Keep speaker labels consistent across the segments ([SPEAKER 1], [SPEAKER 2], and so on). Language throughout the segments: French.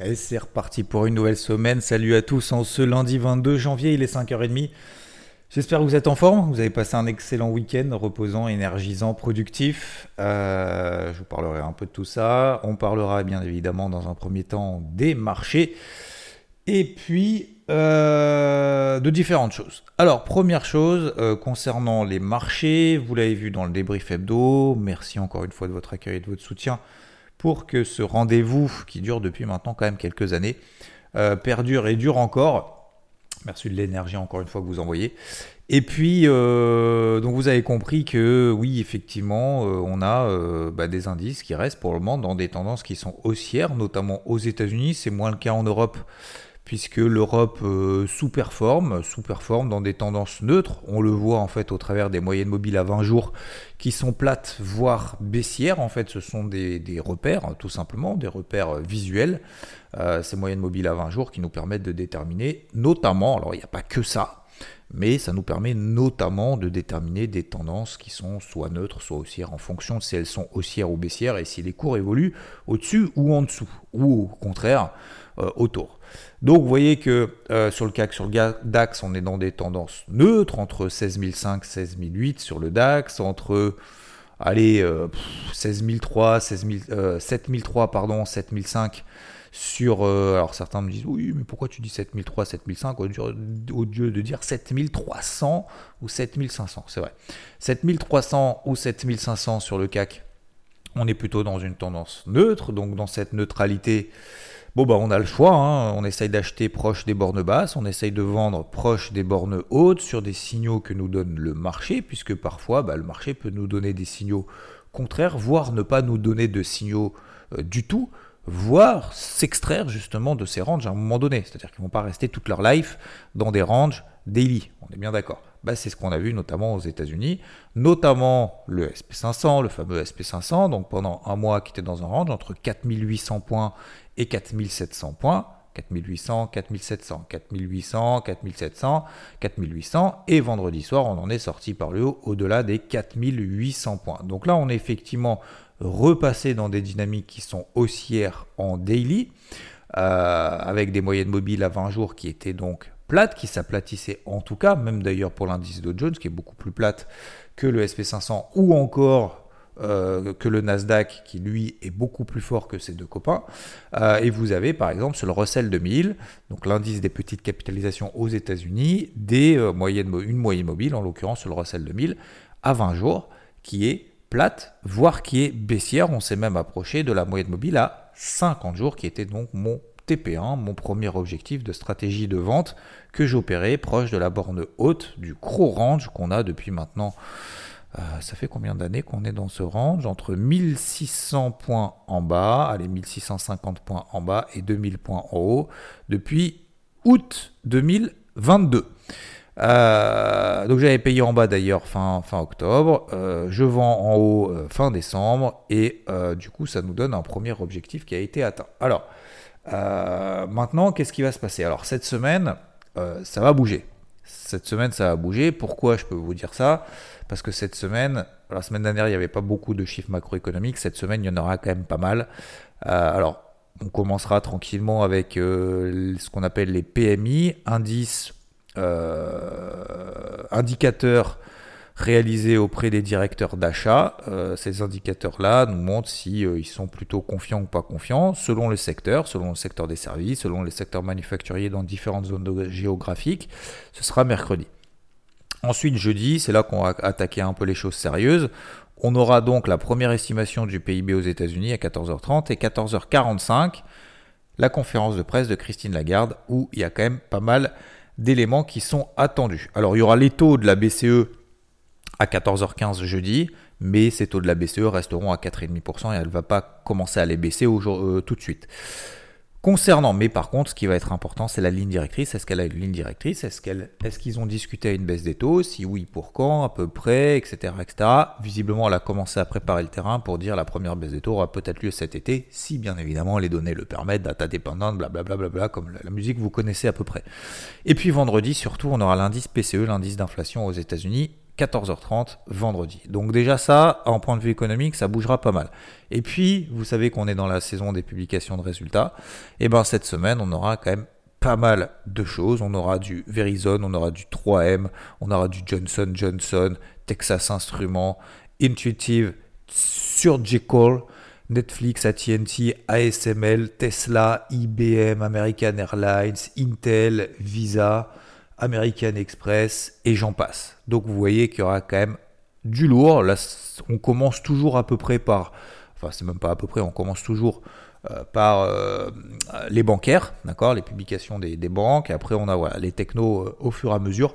[SPEAKER 1] Allez, c'est reparti pour une nouvelle semaine. Salut à tous en ce lundi 22 janvier, il est 5h30. J'espère que vous êtes en forme, vous avez passé un excellent week-end reposant, énergisant, productif. Euh, je vous parlerai un peu de tout ça. On parlera bien évidemment dans un premier temps des marchés et puis euh, de différentes choses. Alors, première chose, euh, concernant les marchés, vous l'avez vu dans le débrief hebdo, merci encore une fois de votre accueil et de votre soutien pour que ce rendez-vous, qui dure depuis maintenant quand même quelques années, euh, perdure et dure encore. Merci de l'énergie encore une fois que vous envoyez. Et puis, euh, donc vous avez compris que oui, effectivement, euh, on a bah, des indices qui restent pour le moment dans des tendances qui sont haussières, notamment aux États-Unis. C'est moins le cas en Europe puisque l'Europe sous-performe, sous-performe dans des tendances neutres. On le voit en fait au travers des moyennes mobiles à 20 jours qui sont plates, voire baissières. En fait, ce sont des, repères, hein, tout simplement, des repères visuels. ces moyennes mobiles à 20 jours qui nous permettent de déterminer, notamment, alors il n'y a pas que ça, mais ça nous permet notamment de déterminer des tendances qui sont soit neutres, soit haussières, en fonction de si elles sont haussières ou baissières et si les cours évoluent au-dessus ou en dessous, ou au contraire autour. Donc vous voyez que euh, sur le CAC, sur le DAX, on est dans des tendances neutres, entre 16005, 16008 sur le DAX, entre allez, 16003, 7003, pardon, 7005 sur... Euh, alors certains me disent, oui, mais pourquoi tu dis 7003, 7005 au lieu de dire 7300 ou 7500 C'est vrai. 7300 ou 7500 sur le CAC, on est plutôt dans une tendance neutre, donc dans cette neutralité... Bon, bah, on a le choix. Hein. On essaye d'acheter proche des bornes basses, on essaye de vendre proche des bornes hautes sur des signaux que nous donne le marché, puisque parfois, bah, le marché peut nous donner des signaux contraires, voire ne pas nous donner de signaux euh, du tout, voire s'extraire justement de ces ranges à un moment donné. C'est-à-dire qu'ils ne vont pas rester toute leur life dans des ranges daily. On est bien d'accord. Bah, c'est ce qu'on a vu notamment aux États-Unis, notamment le SP500, le fameux SP500, donc pendant un mois qui était dans un range entre 4800 points et 4700 points. 4800, 4700, 4800, 4700, 4800 et vendredi soir on en est sorti par le haut au-delà des 4800 points. Donc là on est effectivement repassé dans des dynamiques qui sont haussières en daily euh, avec des moyennes mobiles à 20 jours qui étaient donc plates, qui s'aplatissaient en tout cas, même d'ailleurs pour l'indice Dow Jones qui est beaucoup plus plate que le SP500 ou encore euh, que le Nasdaq, qui lui est beaucoup plus fort que ses deux copains. Euh, et vous avez par exemple sur le Russell 2000, donc l'indice des petites capitalisations aux États-Unis, des euh, moyennes, une moyenne mobile, en l'occurrence sur le Russell 2000, à 20 jours, qui est plate, voire qui est baissière. On s'est même approché de la moyenne mobile à 50 jours, qui était donc mon TP1, mon premier objectif de stratégie de vente que j'opérais proche de la borne haute du gros range qu'on a depuis maintenant euh, ça fait combien d'années qu'on est dans ce range? Entre 1600 points en bas, allez, 1650 points en bas et 2000 points en haut, depuis août 2022. Euh, donc j'avais payé en bas d'ailleurs fin, fin octobre, euh, je vends en haut fin décembre et du coup ça nous donne un premier objectif qui a été atteint. Alors maintenant qu'est-ce qui va se passer? Alors cette semaine ça va bouger. Cette semaine ça va bouger. Pourquoi je peux vous dire ça? Parce que cette semaine, la semaine dernière, il n'y avait pas beaucoup de chiffres macroéconomiques. Cette semaine, il y en aura quand même pas mal. Euh, alors, on commencera tranquillement avec euh, ce qu'on appelle les PMI, indices, euh, indicateurs réalisés auprès des directeurs d'achat. ces indicateurs-là nous montrent si ils sont plutôt confiants ou pas confiants, selon le secteur, selon le secteur des services, selon les secteurs manufacturiers dans différentes zones géographiques. Ce sera mercredi. Ensuite, jeudi, c'est là qu'on va attaquer un peu les choses sérieuses. On aura donc la première estimation du PIB aux États-Unis à 14h30 et 14h45, la conférence de presse de Christine Lagarde où il y a quand même pas mal d'éléments qui sont attendus. Alors il y aura les taux de la BCE à 14h15 jeudi, mais ces taux de la BCE resteront à 4,5% et elle ne va pas commencer à les baisser euh, tout de suite. Concernant, mais par contre, ce qui va être important, c'est la ligne directrice. Est-ce qu'elle a une ligne directrice? Est-ce qu'ils ont discuté à une baisse des taux? Si oui, pour quand? À peu près, etc., etc. Visiblement, elle a commencé à préparer le terrain pour dire la première baisse des taux aura peut-être lieu cet été, si bien évidemment les données le permettent, data dépendante, blablabla, bla, bla, bla, comme la musique vous connaissez à peu près. Et puis vendredi, surtout, on aura l'indice PCE, l'indice d'inflation aux États-Unis, 14h30 vendredi. Donc déjà ça, en point de vue économique, ça bougera pas mal. Et puis, vous savez qu'on est dans la saison des publications de résultats. Et eh ben cette semaine, on aura quand même pas mal de choses. On aura du Verizon, on aura du 3M, on aura du Johnson Johnson, Texas Instruments, Intuitive, Surgical, Netflix, AT&T, ASML, Tesla, IBM, American Airlines, Intel, Visa. American Express et j'en passe. Donc vous voyez qu'il y aura quand même du lourd. Là, on commence toujours à peu près par, enfin c'est même pas à peu près, on commence toujours euh, par euh, les bancaires, d'accord, les publications des, banques. Après on a les technos euh, au fur et à mesure.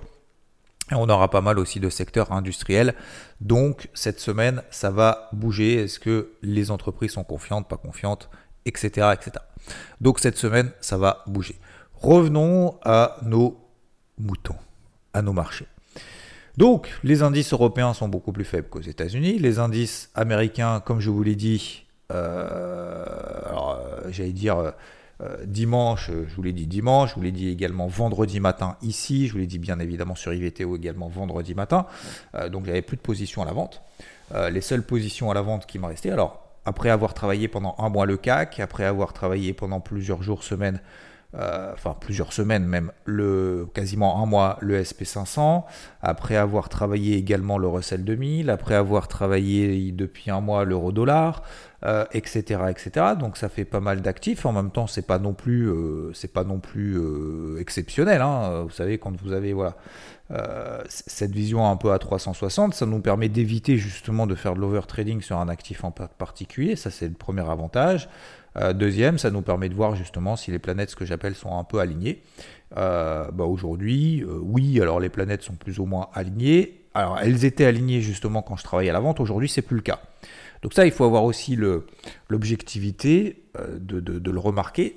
[SPEAKER 1] Et on aura pas mal aussi de secteurs industriels. Donc cette semaine, ça va bouger. Est-ce que les entreprises sont confiantes, pas confiantes, etc., etc. Donc cette semaine, ça va bouger. Revenons à nos moutons à nos marchés. Donc, les indices européens sont beaucoup plus faibles qu'aux États-Unis. Les indices américains, comme je vous l'ai dit, euh, euh, j'allais dire euh, dimanche, je vous l'ai dit dimanche, je vous l'ai dit également vendredi matin ici, je vous l'ai dit bien évidemment sur IVTO également vendredi matin. donc, j'avais plus de positions à la vente. les seules positions à la vente qui m'ont resté, alors après avoir travaillé pendant un mois le CAC, après avoir travaillé pendant plusieurs jours, semaines euh, enfin plusieurs semaines même, le, quasiment un mois le SP500, après avoir travaillé également le Russell 2000, après avoir travaillé depuis un mois l'euro-dollar, euh, etc. Donc ça fait pas mal d'actifs. En même temps, c'est pas non plus, euh, c'est pas non plus exceptionnel. Hein. Vous savez, quand vous avez voilà cette vision un peu à 360, ça nous permet d'éviter justement de faire de l'overtrading sur un actif en particulier. Ça, c'est le premier avantage. Euh, deuxième, ça nous permet de voir justement si les planètes, ce que j'appelle, sont un peu alignées. Euh, bah aujourd'hui, euh, oui, alors les planètes sont plus ou moins alignées. Alors elles étaient alignées justement quand je travaillais à la vente, aujourd'hui c'est plus le cas. Donc ça, il faut avoir aussi l'objectivité de, de, le remarquer,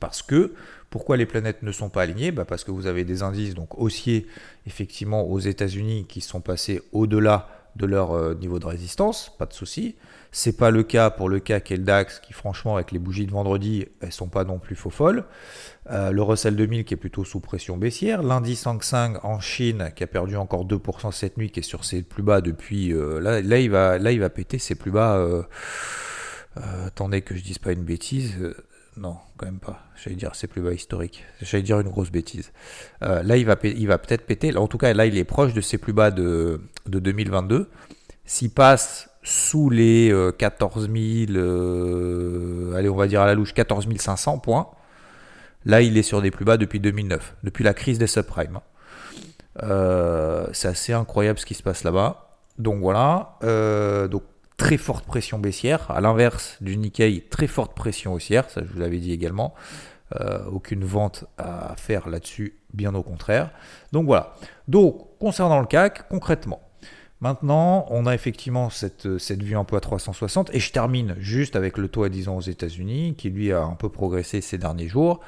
[SPEAKER 1] parce que pourquoi les planètes ne sont pas alignées? Bah Parce que vous avez des indices donc haussiers effectivement aux États-Unis qui sont passés au-delà de leur niveau de résistance, pas de souci. C'est pas le cas pour le CAC et le DAX qui, franchement, avec les bougies de vendredi, elles sont pas non plus faux folles. Euh, le Russell 2000 qui est plutôt sous pression baissière. L'indice Hang Seng en Chine qui a perdu encore 2% cette nuit, qui est sur ses plus bas depuis. Euh, là, là, il va, là, il va péter ses plus bas. Euh, attendez que je dise pas une bêtise. Non, quand même pas. J'allais dire c'est plus bas historique. J'allais dire une grosse bêtise. là, il va, il va peut-être péter. en tout cas, là, il est proche de ses plus bas de, de 2022. S'il passe sous les 14 euh, 000, euh, allez, on va dire à la louche 14 500 points. Là, il est sur des plus bas depuis 2009, depuis la crise des subprimes. Euh, c'est assez incroyable ce qui se passe là-bas. Donc voilà, donc très forte pression baissière. À l'inverse du Nikkei, très forte pression haussière, ça je vous l'avais dit également. aucune vente à faire là-dessus, bien au contraire. Donc voilà. Donc concernant le CAC, concrètement, Maintenant, on a effectivement cette, cette vue un peu à 360, et je termine juste avec le taux à 10 ans aux États-Unis, qui lui a un peu progressé ces derniers jours,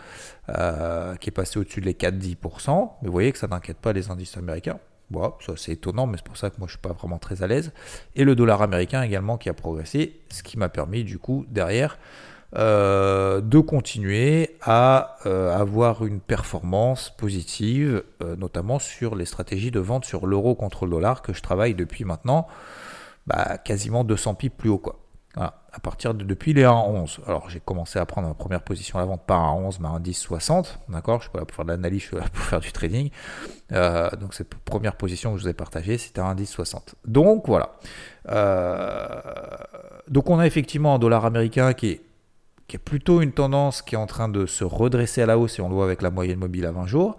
[SPEAKER 1] euh, qui est passé au-dessus de les 4-10%, mais vous voyez que ça n'inquiète pas les indices américains. Bon, ça c'est étonnant, mais c'est pour ça que moi je suis pas vraiment très à l'aise. Et le dollar américain également qui a progressé, ce qui m'a permis du coup derrière euh, de continuer à euh, avoir une performance positive, euh, notamment sur les stratégies de vente sur l'euro contre le dollar que je travaille depuis maintenant bah, quasiment 200 pips plus haut. Quoi. Voilà, à partir de depuis les 1,11. Alors j'ai commencé à prendre ma première position à la vente pas à 11 mais à 10,60. D'accord? Je suis pas là pour faire de l'analyse, je suis là pour faire du trading. donc cette première position que je vous ai partagée, c'était à 10,60. Donc voilà. donc on a effectivement un dollar américain qui est qui est plutôt une tendance qui est en train de se redresser à la hausse, et on le voit avec la moyenne mobile à 20 jours.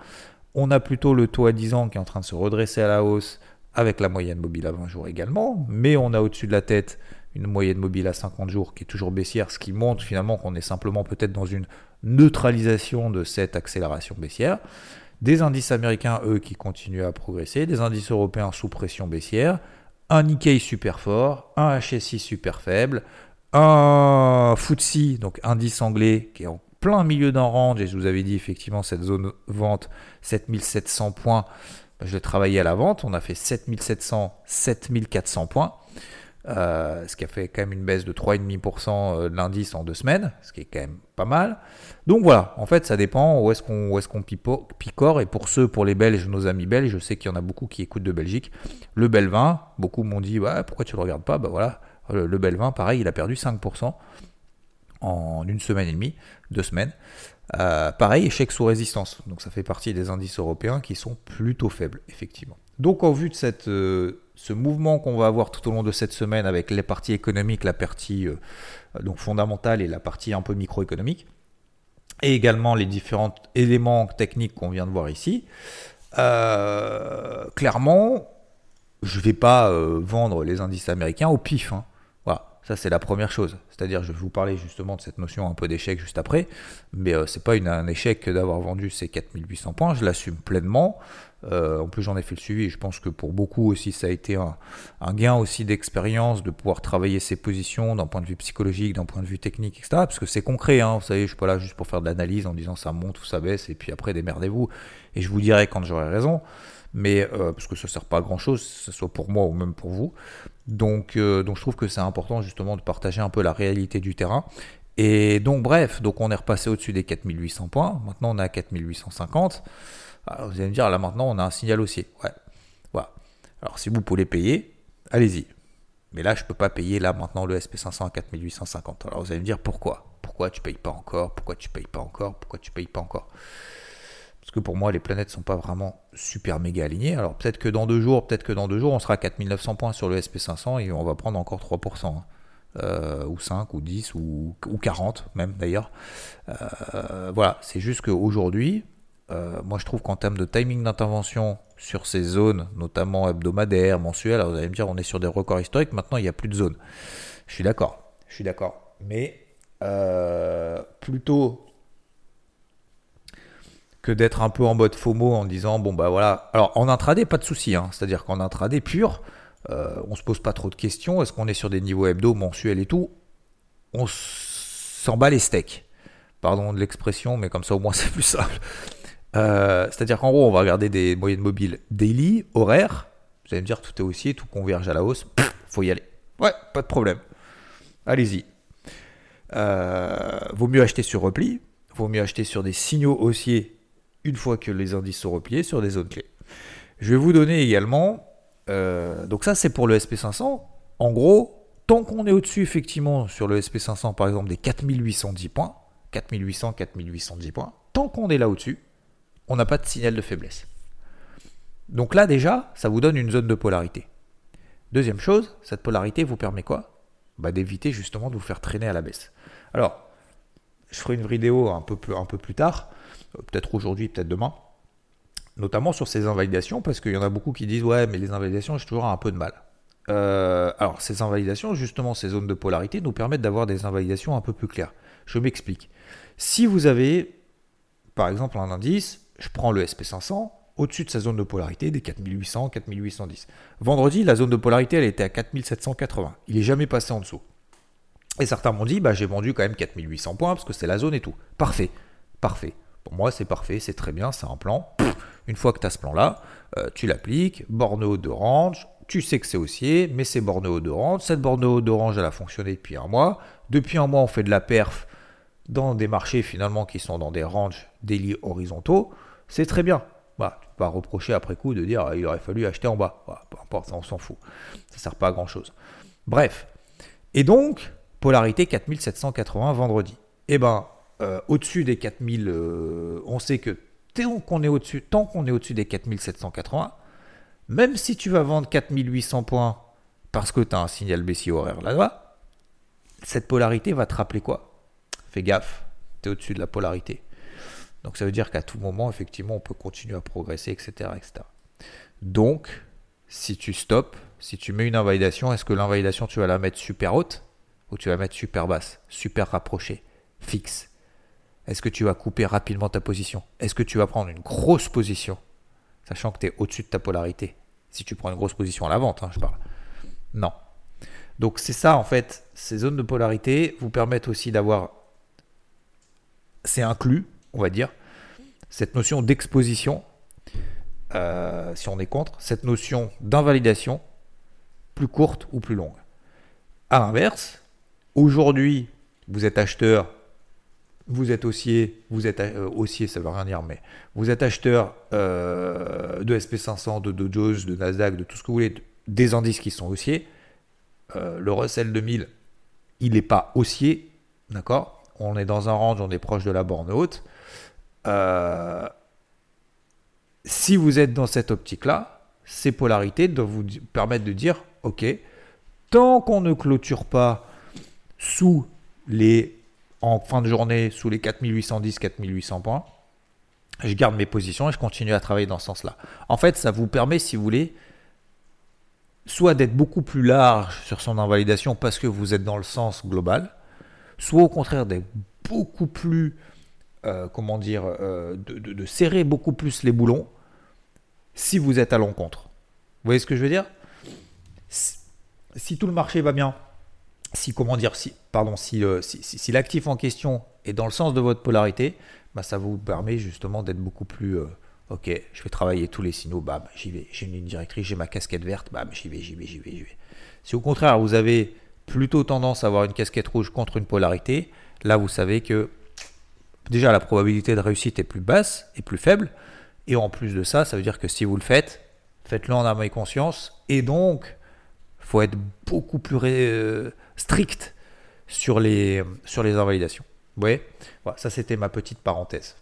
[SPEAKER 1] On a plutôt le taux à 10 ans qui est en train de se redresser à la hausse avec la moyenne mobile à 20 jours également, mais on a au-dessus de la tête une moyenne mobile à 50 jours qui est toujours baissière, ce qui montre finalement qu'on est simplement peut-être dans une neutralisation de cette accélération baissière. Des indices américains, eux, qui continuent à progresser, des indices européens sous pression baissière, un Nikkei super fort, un HSI super faible, un FTSE, donc indice anglais, qui est en plein milieu d'un range, et je vous avais dit effectivement cette zone vente 7700 points, je l'ai travaillé à la vente, on a fait 7700, 7400 points. Euh, ce qui a fait quand même une baisse de 3,5% euh, de l'indice en deux semaines, ce qui est quand même pas mal. Donc voilà, en fait, ça dépend où est-ce qu'on picore. Et pour ceux, pour les Belges, nos amis belges, je sais qu'il y en a beaucoup qui écoutent de Belgique. Le Belvin, beaucoup m'ont dit ouais, pourquoi tu le regardes pas? Bah voilà, le, le Belvin, pareil, il a perdu 5% en une semaine et demie, deux semaines. Euh, pareil, échec sous résistance. Donc ça fait partie des indices européens qui sont plutôt faibles, effectivement. Donc au vu de cette ce mouvement qu'on va avoir tout au long de cette semaine avec les parties économiques, la partie euh, donc fondamentale et la partie un peu microéconomique, et également les différents éléments techniques qu'on vient de voir ici, euh, clairement, je ne vais pas euh, vendre les indices américains au pif. Hein. Voilà, ça c'est la première chose. C'est-à-dire, je vais vous parler justement de cette notion un peu d'échec juste après, mais ce n'est pas un échec d'avoir vendu ces 4800 points, je l'assume pleinement. Euh, en plus, j'en ai fait le suivi. Je pense que pour beaucoup aussi, ça a été un, gain aussi d'expérience de pouvoir travailler ses positions d'un point de vue psychologique, d'un point de vue technique, etc. Parce que c'est concret. Hein. Vous savez, je suis pas là juste pour faire de l'analyse en disant ça monte ou ça baisse et puis après démerdez-vous. Et je vous dirai quand j'aurai raison. Mais euh, parce que ça sert pas à grand chose, que ce soit pour moi ou même pour vous. Donc, euh, donc je trouve que c'est important justement de partager un peu la réalité du terrain. Et donc bref, donc on est repassé au-dessus des 4800 points. Maintenant on est à 4850. Alors vous allez me dire, là maintenant, on a un signal haussier. Ouais. Voilà. Alors si vous pouvez payer, allez-y. Mais là, je ne peux pas payer là maintenant le SP500 à 4850. Alors vous allez me dire pourquoi? Pourquoi tu ne payes pas encore? Pourquoi tu ne payes pas encore? Pourquoi tu ne payes pas encore? Parce que pour moi, les planètes ne sont pas vraiment super méga alignées. Alors peut-être que dans deux jours, peut-être que dans deux jours, on sera à 4900 points sur le SP500 et on va prendre encore 3%. Hein. Euh, ou 5% ou 10 ou, 40 même d'ailleurs. Euh, voilà, c'est juste qu'aujourd'hui, euh, moi, je trouve qu'en termes de timing d'intervention sur ces zones, notamment hebdomadaires, mensuelles, vous allez me dire, on est sur des records historiques. Maintenant, il n'y a plus de zones. Je suis d'accord. Je suis d'accord. Mais euh, plutôt que d'être un peu en mode FOMO en disant, bon, bah voilà. Alors, en intraday, pas de souci. Hein. C'est-à-dire qu'en intraday pur, euh, on se pose pas trop de questions. Est-ce qu'on est sur des niveaux hebdo, mensuels et tout? On s'en bat les steaks. Pardon de l'expression, mais comme ça, au moins, c'est plus simple. Euh, c'est-à-dire qu'en gros, on va regarder des moyennes mobiles daily, horaires. Vous allez me dire, tout est haussier, tout converge à la hausse. faut y aller. Ouais, pas de problème. Allez-y. Euh, vaut mieux acheter sur repli. Vaut mieux acheter sur des signaux haussiers une fois que les indices sont repliés sur des zones clés. Je vais vous donner également. Euh, donc, ça, c'est pour le SP500. En gros, tant qu'on est au-dessus, effectivement, sur le SP500, par exemple, des 4810 points, 4800, 4810 points, tant qu'on est là au-dessus, on n'a pas de signal de faiblesse. Donc là déjà, ça vous donne une zone de polarité. Deuxième chose, cette polarité vous permet quoi? Bah, D'éviter justement de vous faire traîner à la baisse. Alors, je ferai une vidéo un peu plus, un peu plus tard, euh, peut-être aujourd'hui, peut-être demain, notamment sur ces invalidations, parce qu'il y en a beaucoup qui disent ouais, mais les invalidations, j'ai toujours un peu de mal. Euh, alors, ces invalidations, justement, ces zones de polarité nous permettent d'avoir des invalidations un peu plus claires. Je m'explique. Si vous avez, par exemple, un indice je prends le SP500 au-dessus de sa zone de polarité des 4800, 4810. Vendredi, la zone de polarité, elle était à 4780. Il n'est jamais passé en dessous. Et certains m'ont dit, bah, j'ai vendu quand même 4800 points parce que c'est la zone et tout. Parfait, parfait. Pour moi, c'est parfait, c'est très bien, c'est un plan. Une fois que tu as ce plan-là, euh, tu l'appliques, borne de range, tu sais que c'est haussier, mais c'est borne de range. Cette borne de range, elle a fonctionné depuis un mois. Depuis un mois, on fait de la perf dans des marchés finalement qui sont dans des ranges daily horizontaux c'est très bien. Bah, tu peux pas reprocher après coup de dire il aurait fallu acheter en bas. peu importe, on s'en fout. Ça sert pas à grand chose. Bref. Et donc, polarité 4780 vendredi. Eh ben, euh, au-dessus des 4000, euh, on sait que tant qu'on est au-dessus, tant qu'on est au-dessus des 4780, même si tu vas vendre 4800 points parce que tu as un signal baissier horaire là-bas, cette polarité va te rappeler quoi? Fais gaffe, tu es au-dessus de la polarité. Donc ça veut dire qu'à tout moment, effectivement, on peut continuer à progresser, etc. Donc, si tu stops, si tu mets une invalidation, est-ce que l'invalidation, tu vas la mettre super haute ou tu vas la mettre super basse, super rapprochée, fixe? Est-ce que tu vas couper rapidement ta position? Est-ce que tu vas prendre une grosse position, sachant que tu es au-dessus de ta polarité? Si tu prends une grosse position à la vente, hein, je parle. Non. Donc c'est ça en fait, ces zones de polarité vous permettent aussi d'avoir, c'est inclus, on va dire, cette notion d'exposition, euh, si on est contre, cette notion d'invalidation, plus courte ou plus longue. A l'inverse, aujourd'hui, vous êtes acheteur, vous êtes haussier, vous êtes euh, haussier, ça veut rien dire, mais vous êtes acheteur euh, de SP500, de Dow Jones, de Nasdaq, de tout ce que vous voulez, des indices qui sont haussiers. Euh, le Russell 2000, il n'est pas haussier, d'accord? On est dans un range, on est proche de la borne haute. si vous êtes dans cette optique-là, ces polarités doivent vous permettre de dire, ok, tant qu'on ne clôture pas sous les en fin de journée sous les 4810, 4800 points, je garde mes positions et je continue à travailler dans ce sens-là. En fait, ça vous permet, si vous voulez, soit d'être beaucoup plus large sur son invalidation parce que vous êtes dans le sens global, soit au contraire d'être beaucoup plus, euh, comment dire, euh, de, serrer beaucoup plus les boulons si vous êtes à l'encontre. Vous voyez ce que je veux dire? Si tout le marché va bien, si comment dire, si pardon, si, si, l'actif en question est dans le sens de votre polarité, bah, ça vous permet justement d'être beaucoup plus euh, ok, je vais travailler tous les signaux, bam, j'y vais, j'ai une ligne directrice, j'ai ma casquette verte, bam, j'y vais, j'y vais, j'y vais, j'y vais. Si au contraire vous avez plutôt tendance à avoir une casquette rouge contre une polarité, là vous savez que déjà la probabilité de réussite est plus basse et plus faible, et en plus de ça, ça veut dire que si vous le faites, faites-le en âme et conscience, et donc faut être beaucoup plus euh, strict sur les, invalidations. Vous voilà, Ça, c'était ma petite parenthèse.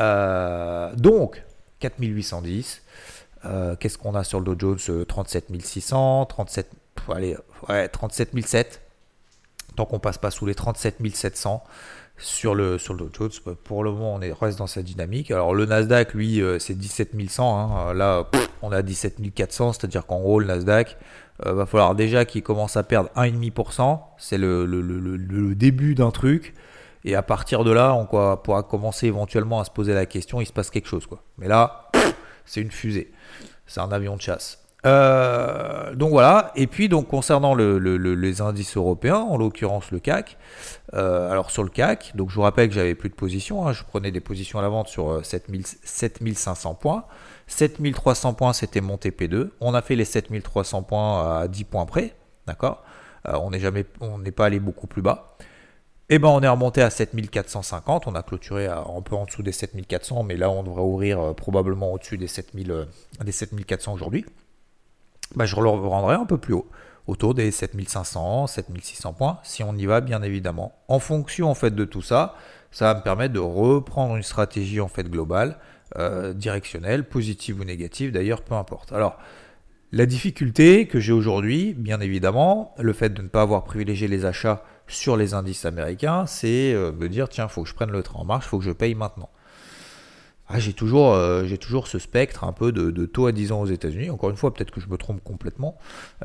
[SPEAKER 1] Euh, donc, 4810. Euh, qu'est-ce qu'on a sur le Dow Jones? 37 600, 37, allez, ouais, 37 Tant qu'on passe pas sous les 37 700 sur le, sur le Dow Jones, pour le moment, on est, reste dans cette dynamique. Alors, le Nasdaq, lui, c'est 17 100. Hein. Là, on a 17 400, c'est-à-dire qu'en gros, le Nasdaq, euh, va falloir déjà qu'il commence à perdre 1,5%. C'est le, le, début d'un truc. Et à partir de là, on pourra commencer éventuellement à se poser la question, il se passe quelque chose. Quoi. Mais là, c'est une fusée. C'est un avion de chasse. Euh, donc voilà. Et puis donc concernant les indices européens, en l'occurrence le CAC. Euh, alors sur le CAC, donc je vous rappelle que j'avais plus de positions. Hein. je prenais des positions à la vente sur 7500 points. 7300 points, c'était mon TP2. On a fait les 7300 points à 10 points près. D'accord? Euh, On n'est pas allé beaucoup plus bas. Et eh ben on est remonté à 7450. On a clôturé un peu en dessous des 7400, mais là on devrait ouvrir euh, probablement au-dessus des, 7000, euh, des 7400 aujourd'hui. Ben, je le rendrai un peu plus haut, autour des 7500, 7600 points, si on y va bien évidemment. En fonction en fait de tout ça, ça va me permettre de reprendre une stratégie en fait globale euh, directionnelle, positive ou négative d'ailleurs, peu importe. Alors, la difficulté que j'ai aujourd'hui, bien évidemment, le fait de ne pas avoir privilégié les achats sur les indices américains, c'est euh, de dire tiens, faut que je prenne le train en marche, faut que je paye maintenant. Ah, j'ai toujours, euh, j'ai toujours ce spectre un peu de, taux à 10 ans aux États-Unis. Encore une fois, peut-être que je me trompe complètement.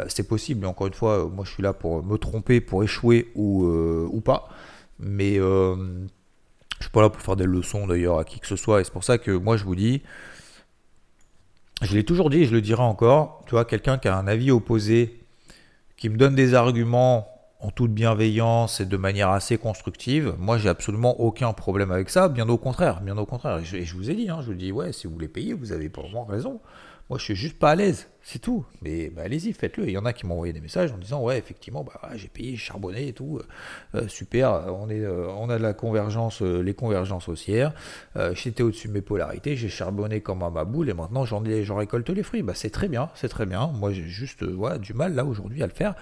[SPEAKER 1] c'est possible, encore une fois, moi je suis là pour me tromper, pour échouer ou, ou pas. Mais je suis pas là pour faire des leçons d'ailleurs à qui que ce soit. Et c'est pour ça que moi je vous dis, je l'ai toujours dit et je le dirai encore, tu vois, quelqu'un qui a un avis opposé, qui me donne des arguments en toute bienveillance et de manière assez constructive, moi j'ai absolument aucun problème avec ça, bien au contraire, bien au contraire. Et je, vous ai dit, hein, je vous dis, ouais, si vous voulez payer, vous avez moi raison. Moi, je suis juste pas à l'aise, c'est tout. Mais bah, allez-y, faites-le. Il y en a qui m'ont envoyé des messages en disant ouais, effectivement, bah, j'ai payé, charbonné et tout, euh, euh, super. On est, euh, on a de la convergence, les convergences haussières. J'étais au-dessus de mes polarités, j'ai charbonné comme un boule et maintenant j'en j'en récolte les fruits. Bah, c'est très bien, c'est très bien. Moi, j'ai juste du mal là aujourd'hui à le faire,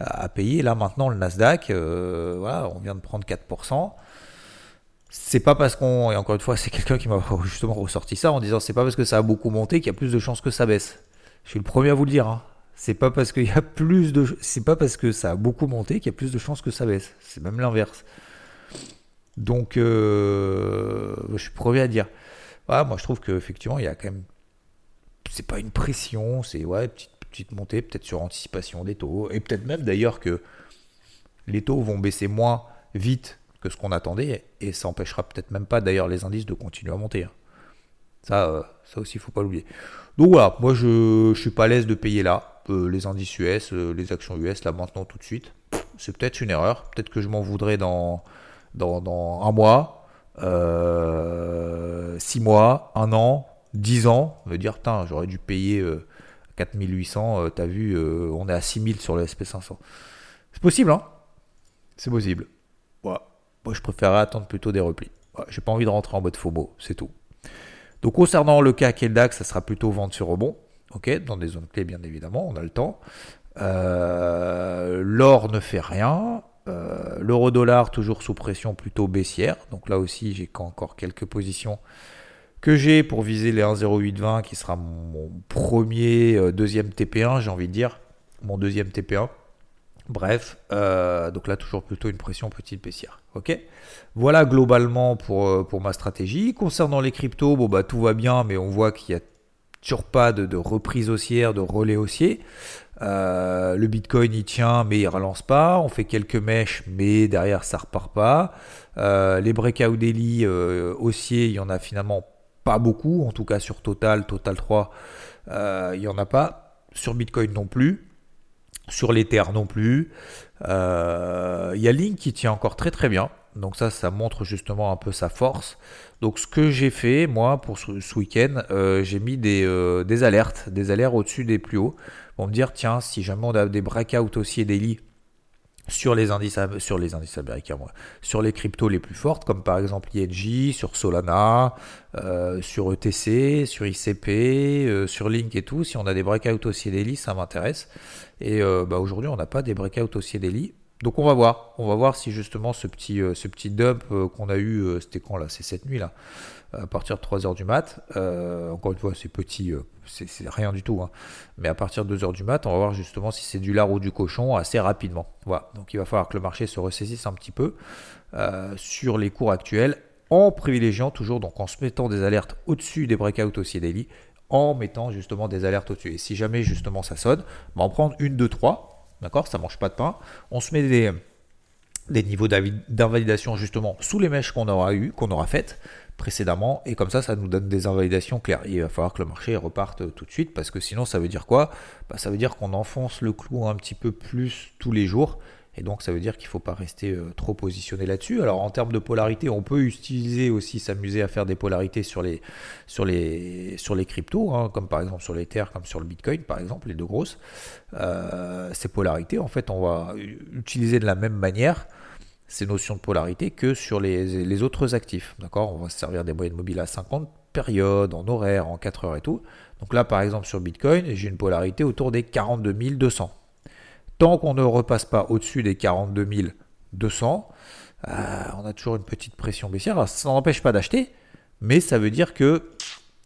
[SPEAKER 1] à payer. Là maintenant, le Nasdaq, voilà, on vient de prendre 4% c'est pas parce qu'on et encore une fois c'est quelqu'un qui m'a justement ressorti ça en disant c'est pas parce que ça a beaucoup monté qu'il y a plus de chances que ça baisse. Je suis le premier à vous le dire. Hein. C'est pas parce qu'il y a plus de c'est pas parce que ça a beaucoup monté qu'il y a plus de chances que ça baisse. C'est même l'inverse. Donc euh, je suis premier à dire. Moi je trouve qu'effectivement il y a quand même c'est pas une pression, c'est ouais petite petite montée peut-être sur anticipation des taux et peut-être même d'ailleurs que les taux vont baisser moins vite que ce qu'on attendait, et ça empêchera peut-être même pas d'ailleurs les indices de continuer à monter. Hein. Ça, euh, ça aussi, il faut pas l'oublier. Donc voilà, moi je ne suis pas à l'aise de payer là. les indices US, les actions US, là maintenant tout de suite. C'est peut-être une erreur. Peut-être que je m'en voudrais dans, dans, un mois, six mois, un an, dix ans. Me dire, j'aurais dû payer 4800, t'as vu, on est à 6000 sur le SP500. C'est possible, hein? C'est possible. Moi, je préférerais attendre plutôt des replis. J'ai pas envie de rentrer en mode FOMO, c'est tout. Donc concernant le cas Keldax, ça sera plutôt vente sur rebond, ok, dans des zones clés bien évidemment, on a le temps. Euh, l'or ne fait rien. Euh, l'euro dollar toujours sous pression plutôt baissière. Donc là aussi j'ai encore quelques positions que j'ai pour viser les 1,0820 qui sera mon premier, euh, deuxième TP1 j'ai envie de dire. Mon deuxième TP1. Bref, euh, donc là toujours plutôt une pression petite baissière. Voilà globalement pour, euh, pour ma stratégie. Concernant les cryptos, bon bah tout va bien, mais on voit qu'il n'y a toujours pas de, reprise haussière, de relais haussier. Le Bitcoin il tient, mais il relance pas. On fait quelques mèches, mais derrière ça repart pas. les breakout daily haussiers, il y en a finalement pas beaucoup. En tout cas sur Total, Total 3, il y en a pas. Sur Bitcoin non plus. Sur l'Ether non plus. Euh, il y a Link qui tient encore très très bien. Donc ça, ça montre justement un peu sa force. Donc ce que j'ai fait, moi, pour ce, week-end, euh, j'ai mis des, euh, des, alertes, des alertes au-dessus des plus hauts, pour me dire, tiens, si jamais on a des breakouts aussi et des lits sur les indices, sur les indices américains, sur les cryptos les plus fortes, comme par exemple ING, sur Solana, euh, sur ETC, sur ICP, euh, sur Link et tout. Si on a des breakouts haussiers daily, ça m'intéresse. Et euh, bah, aujourd'hui, on n'a pas des breakouts haussiers daily. Donc on va voir, on va voir si justement ce petit, ce petit dump qu'on a eu, c'était quand là, c'est cette nuit là, à partir de 3h du mat. Euh, encore une fois, c'est petit, euh, c'est rien du tout. Hein. Mais à partir de 2h du mat, on va voir justement si c'est du lard ou du cochon assez rapidement. Voilà. Donc il va falloir que le marché se ressaisisse un petit peu euh, sur les cours actuels en privilégiant toujours, donc en se mettant des alertes au-dessus des breakouts aussi daily, en mettant justement des alertes au-dessus. Et si jamais justement ça sonne, bah, on prend une, deux, trois, d'accord? Ça mange pas de pain. On se met des, niveaux d'invalidation justement sous les mèches qu'on aura eu, qu'on aura faites précédemment, et comme ça, ça nous donne des invalidations claires. Il va falloir que le marché reparte tout de suite, parce que sinon, ça veut dire quoi? Bah, Ça veut dire qu'on enfonce le clou un petit peu plus tous les jours, et donc ça veut dire qu'il ne faut pas rester euh, trop positionné là-dessus. Alors en termes de polarité, on peut utiliser aussi, s'amuser à faire des polarités sur les, sur les, sur les cryptos, hein, comme par exemple sur l'Ether, comme sur le Bitcoin, par exemple, les deux grosses. Euh, ces polarités, en fait, on va utiliser de la même manière ces notions de polarité que sur les, autres actifs. D'accord? On va se servir des moyennes mobiles à 50 périodes, en horaire, en 4 heures et tout. Donc là, par exemple, sur Bitcoin, j'ai une polarité autour des 42 200. Tant qu'on ne repasse pas au-dessus des 42 200, euh, on a toujours une petite pression baissière. ça n'empêche pas d'acheter, mais ça veut dire que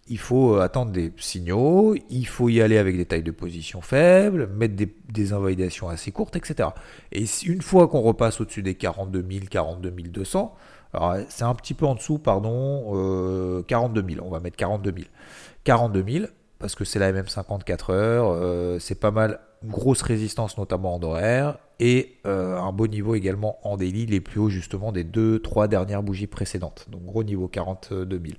[SPEAKER 1] il faut attendre des signaux, il faut y aller avec des tailles de position faibles, mettre des, invalidations assez courtes, etc. Et une fois qu'on repasse au-dessus des 42 000, 42 200, alors c'est un petit peu en dessous, pardon, 42 euh, 000, on va mettre 42 000. 42 000, parce que c'est la MM 54 heures, euh, c'est pas mal, grosse résistance notamment en horaire, et un beau niveau également en daily, les plus hauts justement des 2-3 dernières bougies précédentes. Donc gros niveau 42 000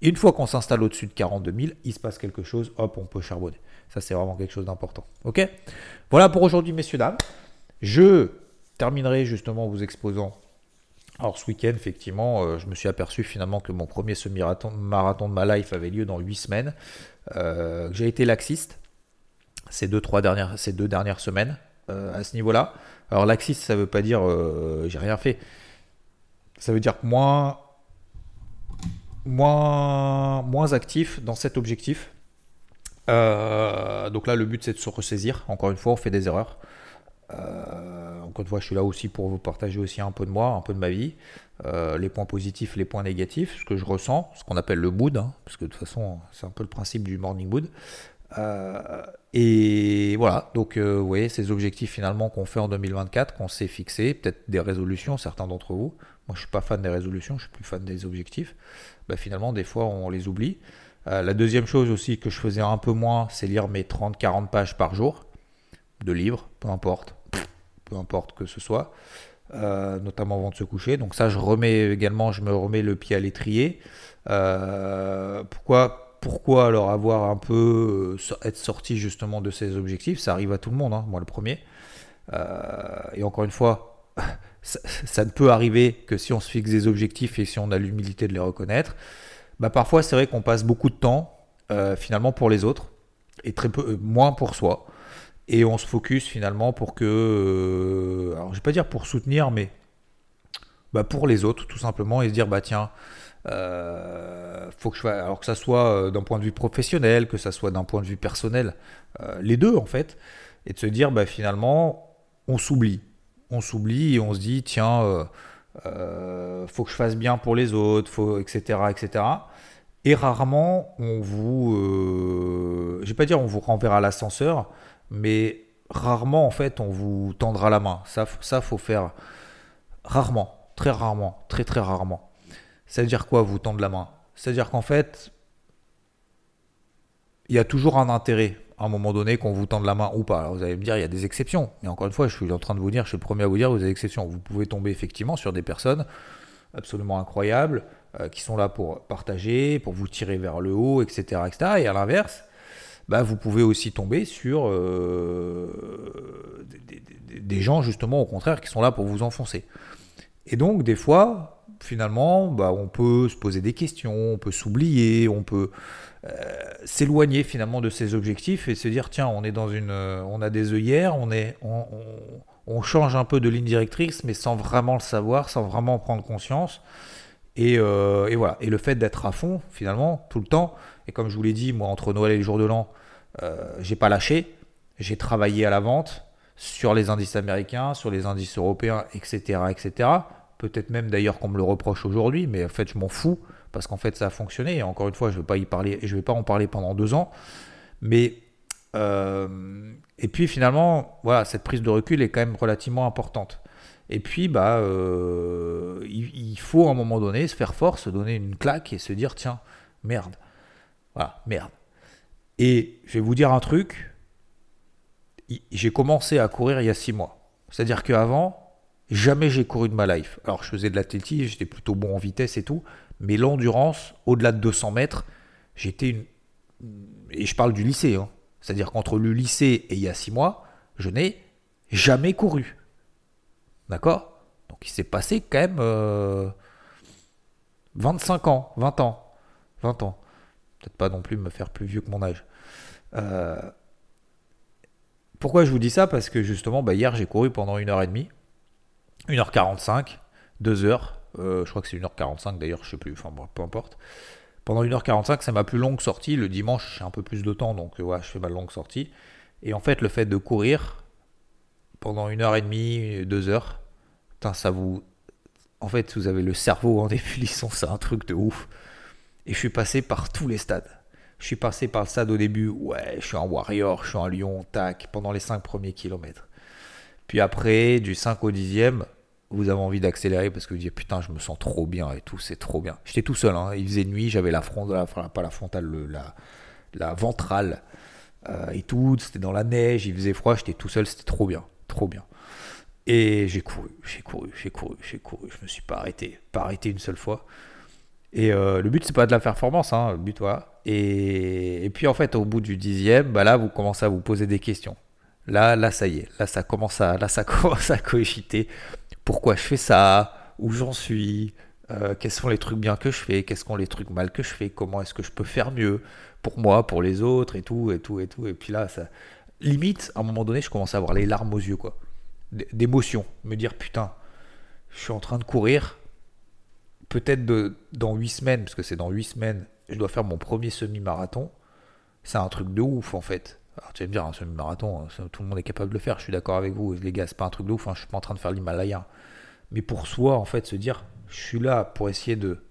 [SPEAKER 1] une fois qu'on s'installe au-dessus de 42 000, il se passe quelque chose, hop, on peut charbonner. Ça, c'est vraiment quelque chose d'important. Ok? Voilà pour aujourd'hui, messieurs, dames. Je terminerai justement en vous exposant. Alors, ce week-end, effectivement, euh, je me suis aperçu finalement que mon premier semi-marathon de ma life avait lieu dans 8 semaines. Euh, j'ai été laxiste ces deux, trois dernières, ces deux dernières semaines euh, à ce niveau-là. Alors, laxiste, ça ne veut pas dire j'ai rien fait. Ça veut dire que moi, moins, moins actif dans cet objectif. Euh, donc là, le but, c'est de se ressaisir. Encore une fois, on fait des erreurs. Euh, encore une fois, je suis là aussi pour vous partager aussi un peu de moi, un peu de ma vie, euh, les points positifs, les points négatifs, ce que je ressens, ce qu'on appelle le mood, hein, parce que de toute façon, c'est un peu le principe du morning mood. Et voilà, donc vous voyez, ces objectifs finalement qu'on fait en 2024, qu'on s'est fixés, peut-être des résolutions, certains d'entre vous. Moi, je suis pas fan des résolutions, je suis plus fan des objectifs. Bah, finalement, des fois, on les oublie. Euh, la deuxième chose aussi que je faisais un peu moins, c'est lire mes 30-40 pages par jour de livres, peu importe, peu importe que ce soit, euh, notamment avant de se coucher. Donc ça, je remets également, je me remets le pied à l'étrier. Euh, pourquoi pourquoi alors avoir un peu euh, être sorti justement de ces objectifs? Ça arrive à tout le monde, hein, moi le premier. Euh, et encore une fois, ça, ne peut arriver que si on se fixe des objectifs et si on a l'humilité de les reconnaître. Bah, parfois, c'est vrai qu'on passe beaucoup de temps euh, finalement pour les autres et très peu moins pour soi. Et on se focus finalement pour que, alors je vais pas dire pour soutenir, mais bah, pour les autres tout simplement et se dire bah tiens euh, faut que je fasse, alors que ça soit euh, d'un point de vue professionnel, que ça soit d'un point de vue personnel, euh, les deux en fait, et de se dire bah, finalement on s'oublie, on s'oublie et on se dit tiens faut que je fasse bien pour les autres, faut etc etc. Et rarement on vous, je vais pas dire on vous renverra l'ascenseur, mais rarement en fait on vous tendra la main. Ça ça faut faire rarement, très rarement, très très rarement. Ça veut dire quoi, vous tendre la main? C'est-à-dire qu'en fait, il y a toujours un intérêt à un moment donné qu'on vous tende la main ou pas. Alors vous allez me dire, il y a des exceptions. Mais encore une fois, je suis en train de vous dire, je suis le premier à vous dire, vous avez des exceptions. Vous pouvez tomber effectivement sur des personnes absolument incroyables euh, qui sont là pour partager, pour vous tirer vers le haut, etc. etc. Et à l'inverse, bah, vous pouvez aussi tomber sur euh, des, des, gens justement au contraire qui sont là pour vous enfoncer. Et donc des fois, finalement, bah, on peut se poser des questions, on peut s'oublier, on peut euh, s'éloigner finalement de ses objectifs et se dire tiens, on est dans une, euh, on a des œillères, on est, on, change un peu de ligne directrice, mais sans vraiment le savoir, sans vraiment en prendre conscience. Et, euh, et voilà. Et le fait d'être à fond, finalement, tout le temps. Et comme je vous l'ai dit, moi, entre Noël et le jour de l'an, j'ai pas lâché. J'ai travaillé à la vente sur les indices américains, sur les indices européens, etc., etc. Peut-être même d'ailleurs qu'on me le reproche aujourd'hui, mais en fait je m'en fous parce qu'en fait ça a fonctionné. Et encore une fois, je ne vais pas y parler, je vais pas en parler pendant deux ans. Mais euh, et puis finalement, voilà, cette prise de recul est quand même relativement importante. Et puis bah, euh, il, faut à un moment donné se faire force, se donner une claque et se dire tiens merde, voilà merde. Et je vais vous dire un truc. J'ai commencé à courir il y a six mois. C'est-à-dire qu'avant, Jamais j'ai couru de ma life. Alors je faisais de l'athlétisme, j'étais plutôt bon en vitesse et tout, mais l'endurance, au-delà de 200 mètres, j'étais une... Et je parle du lycée, hein. c'est-à-dire qu'entre le lycée et il y a 6 mois, je n'ai jamais couru. D'accord? Donc il s'est passé quand même 25 euh, ans, 20 ans, 20 ans. Peut-être pas non plus me faire plus vieux que mon âge. Euh, pourquoi je vous dis ça? Parce que justement, bah, hier j'ai couru pendant une heure et demie. 1h45, 2h, euh, je crois que c'est 1h45 d'ailleurs, je sais plus, enfin bon, peu importe. Pendant 1h45, c'est ma plus longue sortie. Le dimanche, j'ai un peu plus de temps, donc ouais, je fais ma longue sortie. Et en fait, le fait de courir pendant 1h30, 2h, putain, ça vous. En fait, vous avez le cerveau en ébullition, c'est un truc de ouf. Et je suis passé par tous les stades. Je suis passé par le stade au début, ouais, je suis un warrior, je suis un lion, tac, pendant les 5 premiers kilomètres. Puis après, du 5 au 10e, vous avez envie d'accélérer parce que vous dites putain, je me sens trop bien et tout, c'est trop bien. J'étais tout seul, hein. il faisait nuit, j'avais la frontale, pas la frontale, la, la ventrale euh, et tout, c'était dans la neige, il faisait froid, j'étais tout seul, c'était trop bien, trop bien. Et j'ai couru, j'ai couru, j'ai couru, j'ai couru, je me suis pas arrêté, pas arrêté une seule fois. Et euh, le but, c'est pas de la performance, hein, le but, voilà. Et, et, puis en fait, au bout du dixième, bah là, vous commencez à vous poser des questions. Là, là, ça y est. Là, ça commence à, là, ça commence à cogiter. Pourquoi je fais ça Où j'en suis euh, Quels sont les trucs bien que je fais Quels sont les trucs mal que je fais Comment est-ce que je peux faire mieux pour moi, pour les autres et tout, et tout, et tout. Et puis là, ça. Limite, à un moment donné, je commence à avoir les larmes aux yeux, quoi. D'émotion. Me dire, putain, je suis en train de courir. Peut-être dans 8 semaines, parce que c'est dans 8 semaines, je dois faire mon premier semi-marathon. C'est un truc de ouf, en fait. Alors tu vas me dire, un semi-marathon, hein, tout le monde est capable de le faire, je suis d'accord avec vous, les gars, c'est pas un truc de ouf, hein, je suis pas en train de faire l'Himalaya. Mais pour soi, en fait, se dire, je suis là pour essayer de,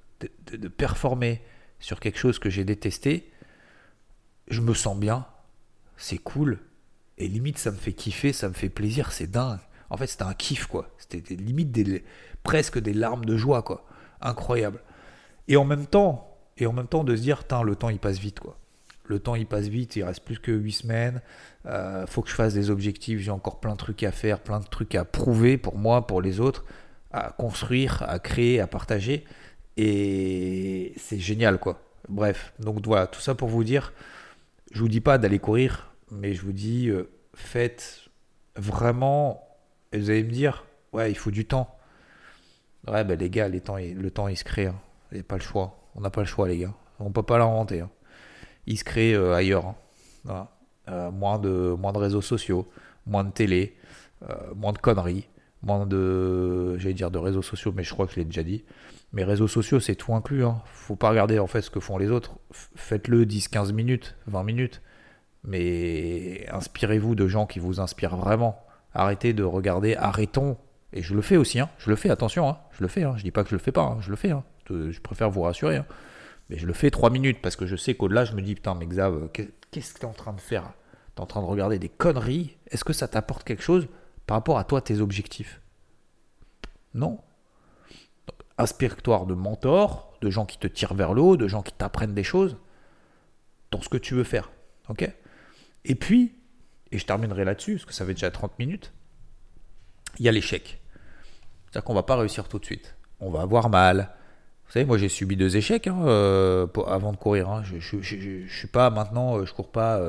[SPEAKER 1] de, performer sur quelque chose que j'ai détesté, je me sens bien, c'est cool, et limite ça me fait kiffer, ça me fait plaisir, c'est dingue. En fait, c'était un kiff, quoi. C'était limite presque des larmes de joie, quoi. Incroyable. Et en même temps, et en même temps de se dire, le temps il passe vite, quoi le temps il passe vite, il reste plus que 8 semaines. Euh, faut que je fasse des objectifs, j'ai encore plein de trucs à faire, plein de trucs à prouver pour moi, pour les autres, à construire, à créer, à partager. Et c'est génial quoi. Bref, donc voilà, tout ça pour vous dire, je vous dis pas d'aller courir, mais je vous dis, euh, faites vraiment, et vous allez me dire, ouais, il faut du temps. Ouais, ben les gars, les temps, le temps, il se crée. Hein. Il n'y a pas le choix. On n'a pas le choix, les gars. On peut pas l'inventer. Hein. Il se crée euh, ailleurs. Hein. Euh, moins, de, moins de réseaux sociaux, moins de télé, moins de conneries, moins de, j'allais dire de réseaux sociaux, mais je crois que je l'ai déjà dit. Mais réseaux sociaux, c'est tout inclus. Hein. Faut pas regarder en fait ce que font les autres. Faites-le 10, 15 minutes, 20 minutes. Mais inspirez-vous de gens qui vous inspirent vraiment. Arrêtez de regarder, arrêtons. Et je le fais aussi, hein. je le fais, attention, hein. je le fais. Je dis pas que je le fais pas, je le fais. Je préfère vous rassurer. Mais je le fais 3 minutes parce que je sais qu'au-delà, je me dis, putain, mais Xav, qu'est-ce que tu en train de faire? Tu en train de regarder des conneries? Est-ce que ça t'apporte quelque chose par rapport à toi, tes objectifs? Non inspire-toi de mentors, de gens qui te tirent vers le haut, de gens qui t'apprennent des choses dans ce que tu veux faire. Ok? Et puis, et je terminerai là-dessus, parce que ça fait déjà 30 minutes, il y a l'échec. C'est-à-dire qu'on va pas réussir tout de suite. On va avoir mal. Vous savez, moi j'ai subi deux échecs hein, euh, avant de courir. Hein. Je, je, suis pas maintenant, je cours pas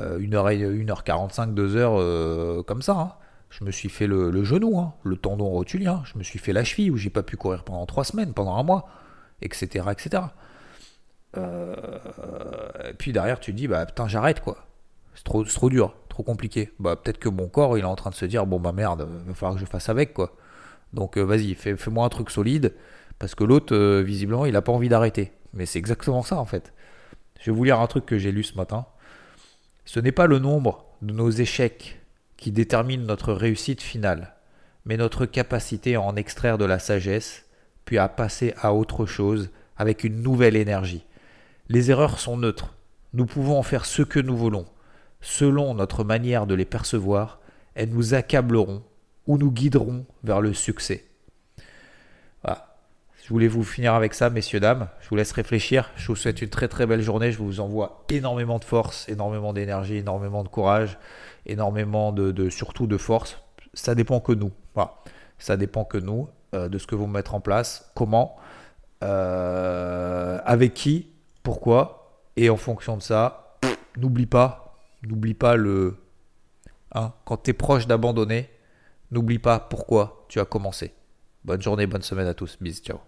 [SPEAKER 1] 1h, 1h45, 2h comme ça. Hein. Je me suis fait le, genou, le tendon rotulien, je me suis fait la cheville où j'ai pas pu courir pendant trois semaines, pendant un mois, etc. etc. Euh, et puis derrière, tu te dis, bah putain, j'arrête quoi. C'est trop, trop dur, trop compliqué. Bah peut-être que mon corps, il est en train de se dire, bon bah merde, va falloir que je fasse avec quoi. Donc euh, vas-y, fais, moi un truc solide, parce que l'autre, euh, visiblement, il a pas envie d'arrêter. Mais c'est exactement ça en fait. Je vais vous lire un truc que j'ai lu ce matin. Ce n'est pas le nombre de nos échecs qui détermine notre réussite finale, mais notre capacité à en extraire de la sagesse, puis à passer à autre chose avec une nouvelle énergie. Les erreurs sont neutres. Nous pouvons en faire ce que nous voulons. Selon notre manière de les percevoir, elles nous accableront ou nous guideront vers le succès. Voilà. Je voulais vous finir avec ça, messieurs, dames. Je vous laisse réfléchir. Je vous souhaite une très très belle journée. Je vous envoie énormément de force, énormément d'énergie, énormément de courage énormément de, surtout de force. Ça dépend que nous. Ça dépend que nous euh, de ce que vous mettez en place, comment, euh, avec qui, pourquoi, et en fonction de ça, n'oublie pas, n'oublie pas le. Hein, quand tu es proche d'abandonner, n'oublie pas pourquoi tu as commencé. Bonne journée, bonne semaine à tous. Bisous, ciao.